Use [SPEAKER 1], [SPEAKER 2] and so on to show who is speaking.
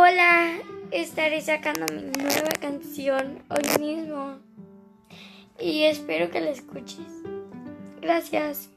[SPEAKER 1] Hola, estaré sacando mi nueva canción hoy mismo y espero que la escuches. Gracias.